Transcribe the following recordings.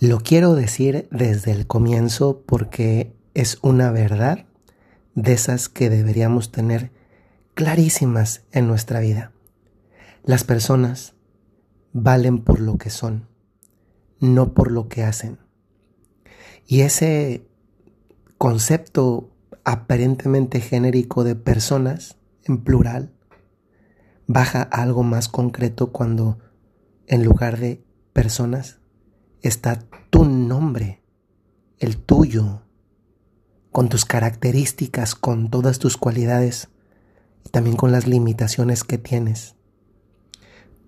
Lo quiero decir desde el comienzo porque es una verdad de esas que deberíamos tener clarísimas en nuestra vida. Las personas valen por lo que son, no por lo que hacen. Y ese concepto aparentemente genérico de personas, en plural, baja a algo más concreto cuando en lugar de personas está tu nombre, el tuyo, con tus características, con todas tus cualidades y también con las limitaciones que tienes.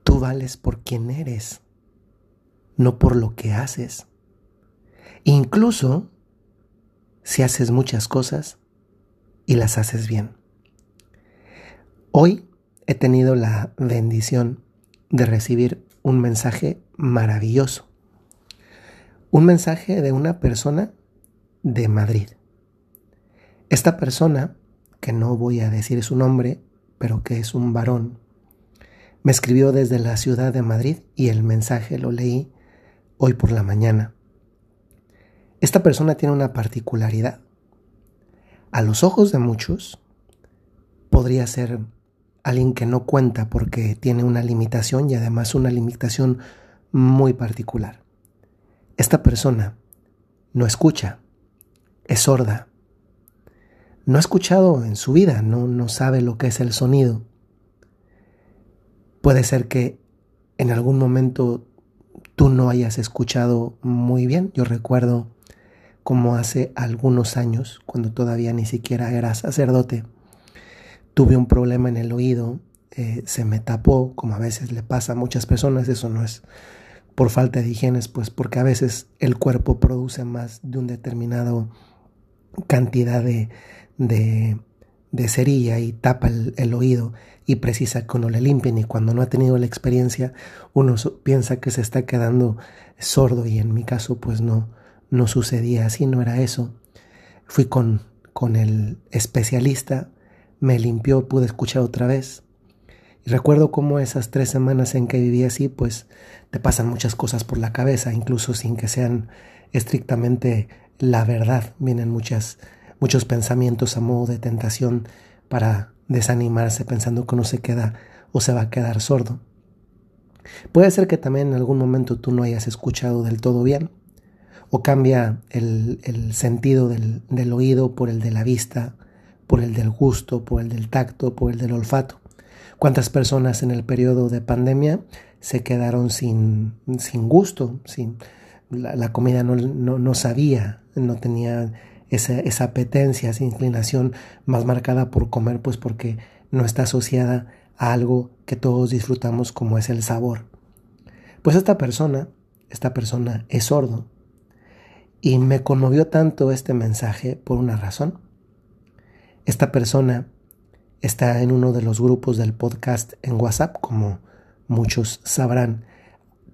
Tú vales por quien eres, no por lo que haces. Incluso si haces muchas cosas y las haces bien. Hoy he tenido la bendición de recibir un mensaje maravilloso un mensaje de una persona de Madrid. Esta persona, que no voy a decir su nombre, pero que es un varón, me escribió desde la ciudad de Madrid y el mensaje lo leí hoy por la mañana. Esta persona tiene una particularidad. A los ojos de muchos, podría ser alguien que no cuenta porque tiene una limitación y además una limitación muy particular. Esta persona no escucha, es sorda. No ha escuchado en su vida, no, no sabe lo que es el sonido. Puede ser que en algún momento tú no hayas escuchado muy bien. Yo recuerdo como hace algunos años, cuando todavía ni siquiera era sacerdote, tuve un problema en el oído, eh, se me tapó, como a veces le pasa a muchas personas, eso no es por falta de higiene, pues porque a veces el cuerpo produce más de una determinada cantidad de, de, cerilla y tapa el, oído y precisa que uno le limpien y cuando no ha tenido la experiencia uno piensa que se está quedando sordo y en mi caso pues no, no sucedía así, no era eso. Fui con, con el especialista, me limpió, pude escuchar otra vez recuerdo cómo esas tres semanas en que viví así, pues te pasan muchas cosas por la cabeza, incluso sin que sean estrictamente la verdad. Vienen muchos pensamientos a modo de tentación para desanimarse pensando que uno se queda o se va a quedar sordo. Puede ser que también en algún momento tú no hayas escuchado del todo bien, o cambia el, sentido del oído por el de la vista, por el del gusto, por el del tacto, por el del olfato. ¿Cuántas personas en el periodo de pandemia se quedaron sin, sin gusto? Sin, la, comida no, no, sabía, no tenía esa, esa apetencia, esa inclinación más marcada por comer, pues porque no está asociada a algo que todos disfrutamos como es el sabor. Pues esta persona, esta persona es sordo. Y me conmovió tanto este mensaje por una razón. Esta persona está en uno de los grupos del podcast en WhatsApp, como muchos sabrán.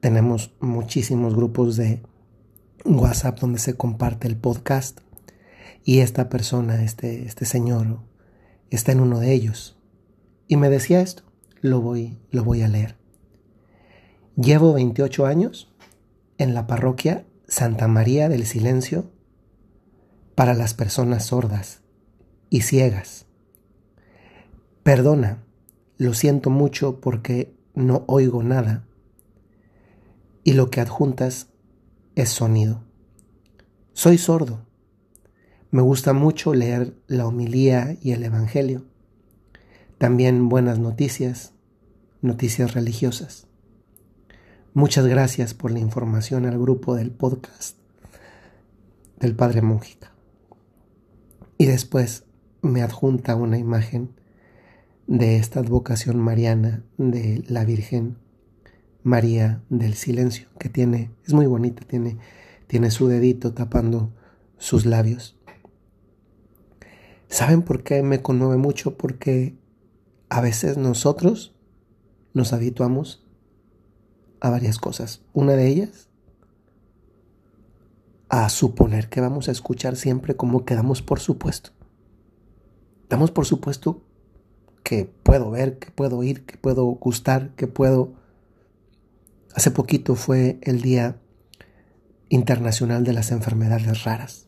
Tenemos muchísimos grupos de WhatsApp donde se comparte el podcast y esta persona, este, este señor, está en uno de ellos. Y me decía esto, lo voy, lo voy a leer. Llevo 28 años en la parroquia Santa María del Silencio para las personas sordas y ciegas Perdona, lo siento mucho porque no oigo nada. Y lo que adjuntas es sonido. Soy sordo. Me gusta mucho leer la homilía y el Evangelio. También buenas noticias, noticias religiosas. Muchas gracias por la información al grupo del podcast del Padre Mújica. Y después me adjunta una imagen de esta advocación mariana de la Virgen María del Silencio, que tiene, es muy bonita, tiene, tiene su dedito tapando sus labios. ¿Saben por qué me conmueve mucho? Porque a veces nosotros nos habituamos a varias cosas. Una de ellas, a suponer que vamos a escuchar siempre como que damos por supuesto. Damos por supuesto que puedo ver, que puedo oír, que puedo gustar, que puedo... Hace poquito fue el día Internacional de las Enfermedades Raras.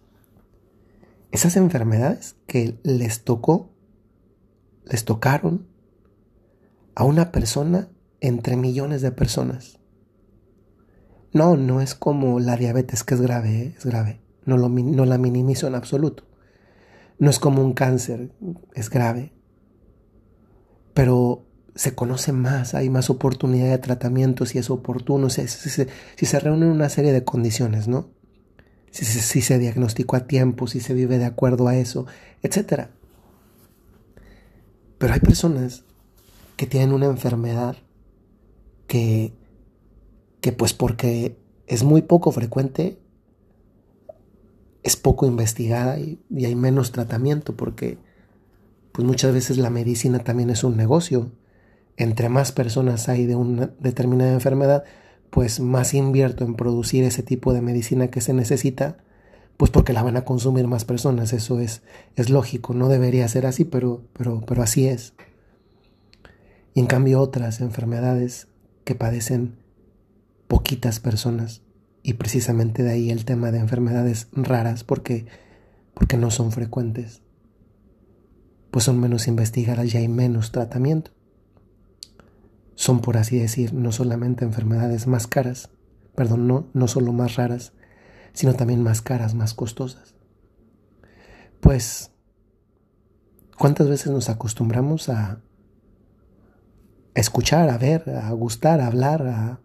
Esas enfermedades que les tocó, les tocaron a una persona entre millones de personas. No, no es como la diabetes que es grave, ¿eh? es grave. No, no la minimizo en absoluto. No es como un cáncer, es grave. Pero se conoce más, hay más oportunidad de tratamiento si es oportuno, si, si, se reúnen una serie de condiciones, ¿no? Si, si, se diagnosticó a tiempo, si se vive de acuerdo a eso, etc. Pero hay personas que tienen una enfermedad que, que pues porque es muy poco frecuente, es poco investigada y, y hay menos tratamiento porque pues muchas veces la medicina también es un negocio entre más personas hay de una determinada enfermedad, pues más invierto en producir ese tipo de medicina que se necesita, pues porque la van a consumir más personas. Eso es, es lógico, no debería ser así, pero, pero, pero así es. Y en cambio otras enfermedades que padecen poquitas personas, y precisamente de ahí el tema de enfermedades raras, porque, porque no son frecuentes, pues son menos investigadas y hay menos tratamiento son, por así decir, no solamente enfermedades más caras, perdón, no, no solo más raras, sino también más caras, más costosas. Pues, ¿cuántas veces nos acostumbramos a escuchar, a ver, a gustar, a hablar, a,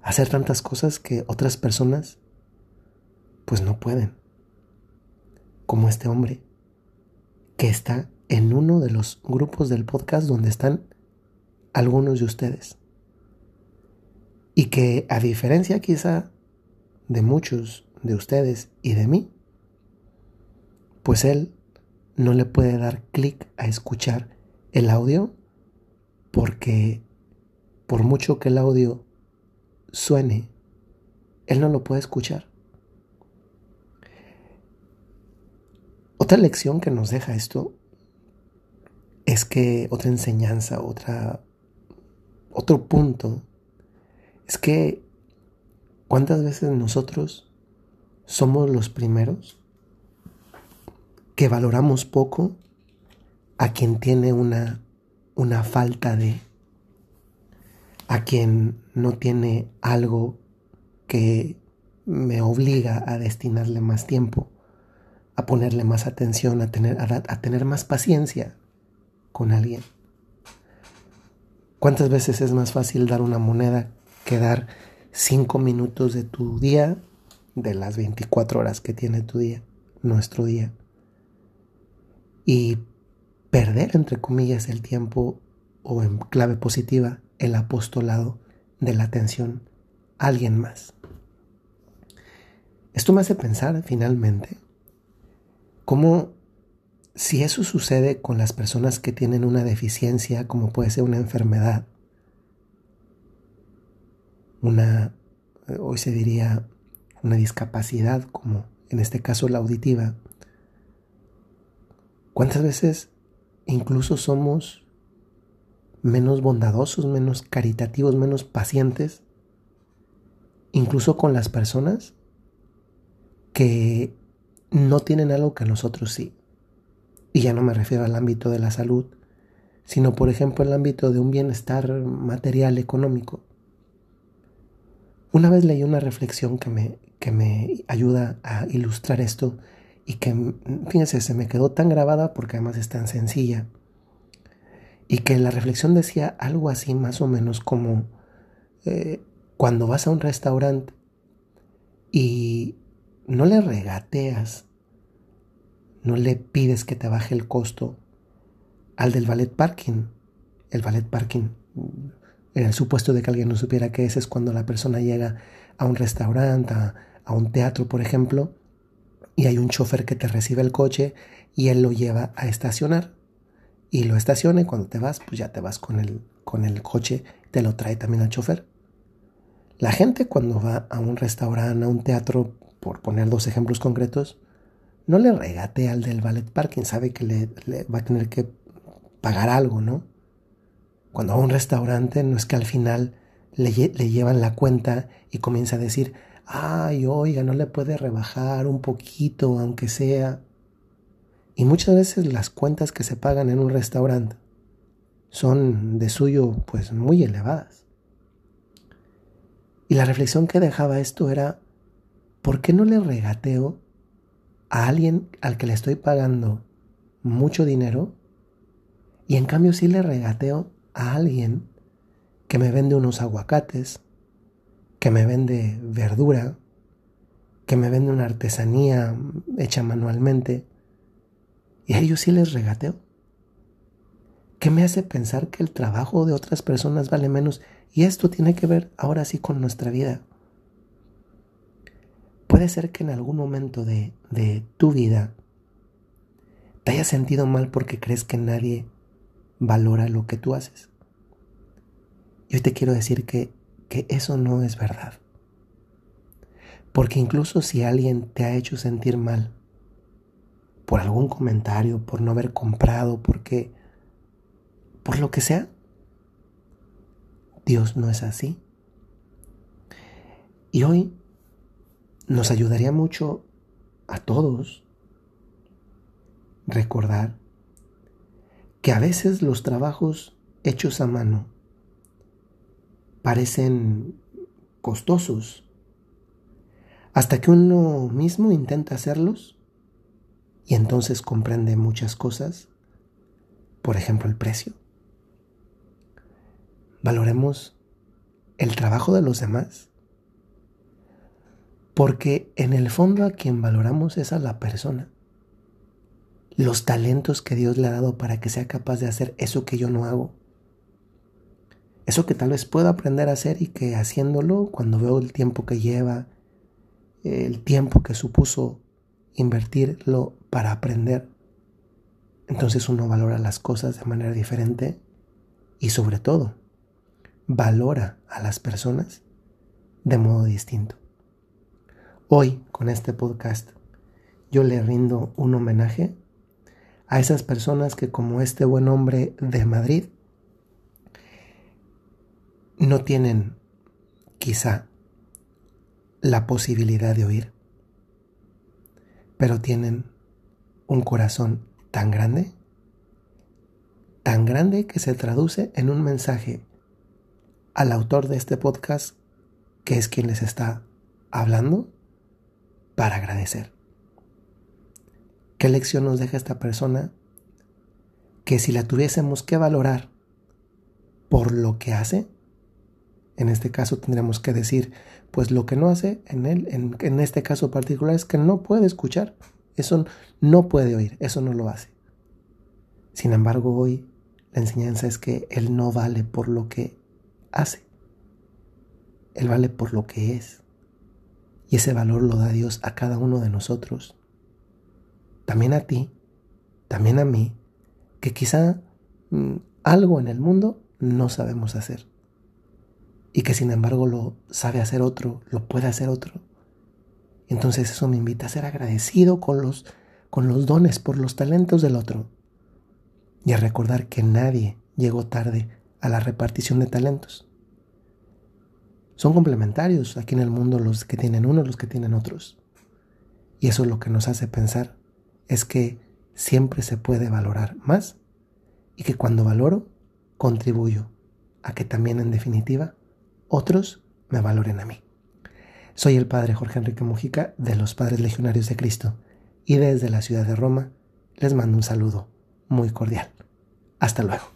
hacer tantas cosas que otras personas pues no pueden? Como este hombre que está en uno de los grupos del podcast donde están algunos de ustedes. Y que a diferencia quizá de muchos de ustedes y de mí, pues él no le puede dar clic a escuchar el audio porque por mucho que el audio suene, él no lo puede escuchar. Otra lección que nos deja esto es que otra enseñanza, otra otro punto es que cuántas veces nosotros somos los primeros que valoramos poco a quien tiene una, una falta de, a quien no tiene algo que me obliga a destinarle más tiempo, a ponerle más atención, a tener, a tener más paciencia con alguien. ¿Cuántas veces es más fácil dar una moneda que dar cinco minutos de tu día, de las 24 horas que tiene tu día, nuestro día? Y perder, entre comillas, el tiempo o en clave positiva, el apostolado de la atención a alguien más. Esto me hace pensar finalmente cómo si eso sucede con las personas que tienen una deficiencia, como puede ser una enfermedad, una, eh, hoy se diría, una discapacidad, como en este caso la auditiva, ¿cuántas veces incluso somos menos bondadosos, menos caritativos, menos pacientes, incluso con las personas que no tienen algo que nosotros sí? Y ya no me refiero al ámbito de la salud, sino por ejemplo el ámbito de un bienestar material, económico. Una vez leí una reflexión que me, que me ayuda a ilustrar esto y que, fíjense, se me quedó tan grabada porque además es tan sencilla. Y que la reflexión decía algo así más o menos como eh, cuando vas a un restaurante y no le regateas no le pides que te baje el costo al del ballet parking. El ballet parking, en el supuesto de que alguien no supiera qué es, es cuando la persona llega a un restaurante, a, un teatro, por ejemplo, y hay un chofer que te recibe el coche y él lo lleva a estacionar. Y lo estaciona y cuando te vas, pues ya te vas con el, con el coche, te lo trae también al chofer. La gente cuando va a un restaurante, a un teatro, por poner dos ejemplos concretos, no le regate al del ballet parking, sabe que le, va a tener que pagar algo, ¿no? Cuando va a un restaurante no es que al final le, le llevan la cuenta y comienza a decir, ay, oiga, no le puede rebajar un poquito, aunque sea. Y muchas veces las cuentas que se pagan en un restaurante son de suyo pues muy elevadas. Y la reflexión que dejaba esto era, ¿por qué no le regateo a alguien al que le estoy pagando mucho dinero y en cambio sí le regateo a alguien que me vende unos aguacates, que me vende verdura, que me vende una artesanía hecha manualmente, y a ellos sí les regateo. ¿Qué me hace pensar que el trabajo de otras personas vale menos? Y esto tiene que ver ahora sí con nuestra vida. Puede ser que en algún momento de, de tu vida te hayas sentido mal porque crees que nadie valora lo que tú haces. Y hoy te quiero decir que, que eso no es verdad. Porque incluso si alguien te ha hecho sentir mal por algún comentario, por no haber comprado, porque por lo que sea, Dios no es así. Y hoy nos ayudaría mucho a todos recordar que a veces los trabajos hechos a mano parecen costosos hasta que uno mismo intenta hacerlos y entonces comprende muchas cosas, por ejemplo el precio. Valoremos el trabajo de los demás, porque en el fondo a quien valoramos es a la persona, los talentos que Dios le ha dado para que sea capaz de hacer eso que yo no hago eso que tal vez puedo aprender a hacer y que haciéndolo, cuando veo el tiempo que lleva, el tiempo que supuso invertirlo para aprender, entonces uno valora las cosas de manera diferente y sobre todo valora a las personas de modo distinto. Hoy, con este podcast, yo le rindo un homenaje a esas personas que como este buen hombre de Madrid no tienen quizá la posibilidad de oír, pero tienen un corazón tan grande, tan grande que se traduce en un mensaje al autor de este podcast, que es quien les está hablando, para agradecer. ¿Qué lección nos deja esta persona? Que si la tuviésemos que valorar por lo que hace, en este caso tendríamos que decir, pues lo que no hace en él, en, este caso particular, es que no puede escuchar. Eso no puede oír, eso no lo hace. Sin embargo, hoy la enseñanza es que Él no vale por lo que hace. Él vale por lo que es. Y ese valor lo da Dios a cada uno de nosotros. También a ti, también a mí, que quizá mm, algo en el mundo no sabemos hacer y que sin embargo lo sabe hacer otro, lo puede hacer otro. Entonces eso me invita a ser agradecido con los, con los dones, por los talentos del otro y a recordar que nadie llegó tarde a la repartición de talentos. Son complementarios aquí en el mundo los que tienen uno, los que tienen otros. Y eso lo que nos hace pensar es que siempre se puede valorar más y que cuando valoro, contribuyo a que también en definitiva otros me valoren a mí. Soy el Padre Jorge Enrique Mujica de los Padres Legionarios de Cristo y desde la ciudad de Roma les mando un saludo muy cordial. Hasta luego.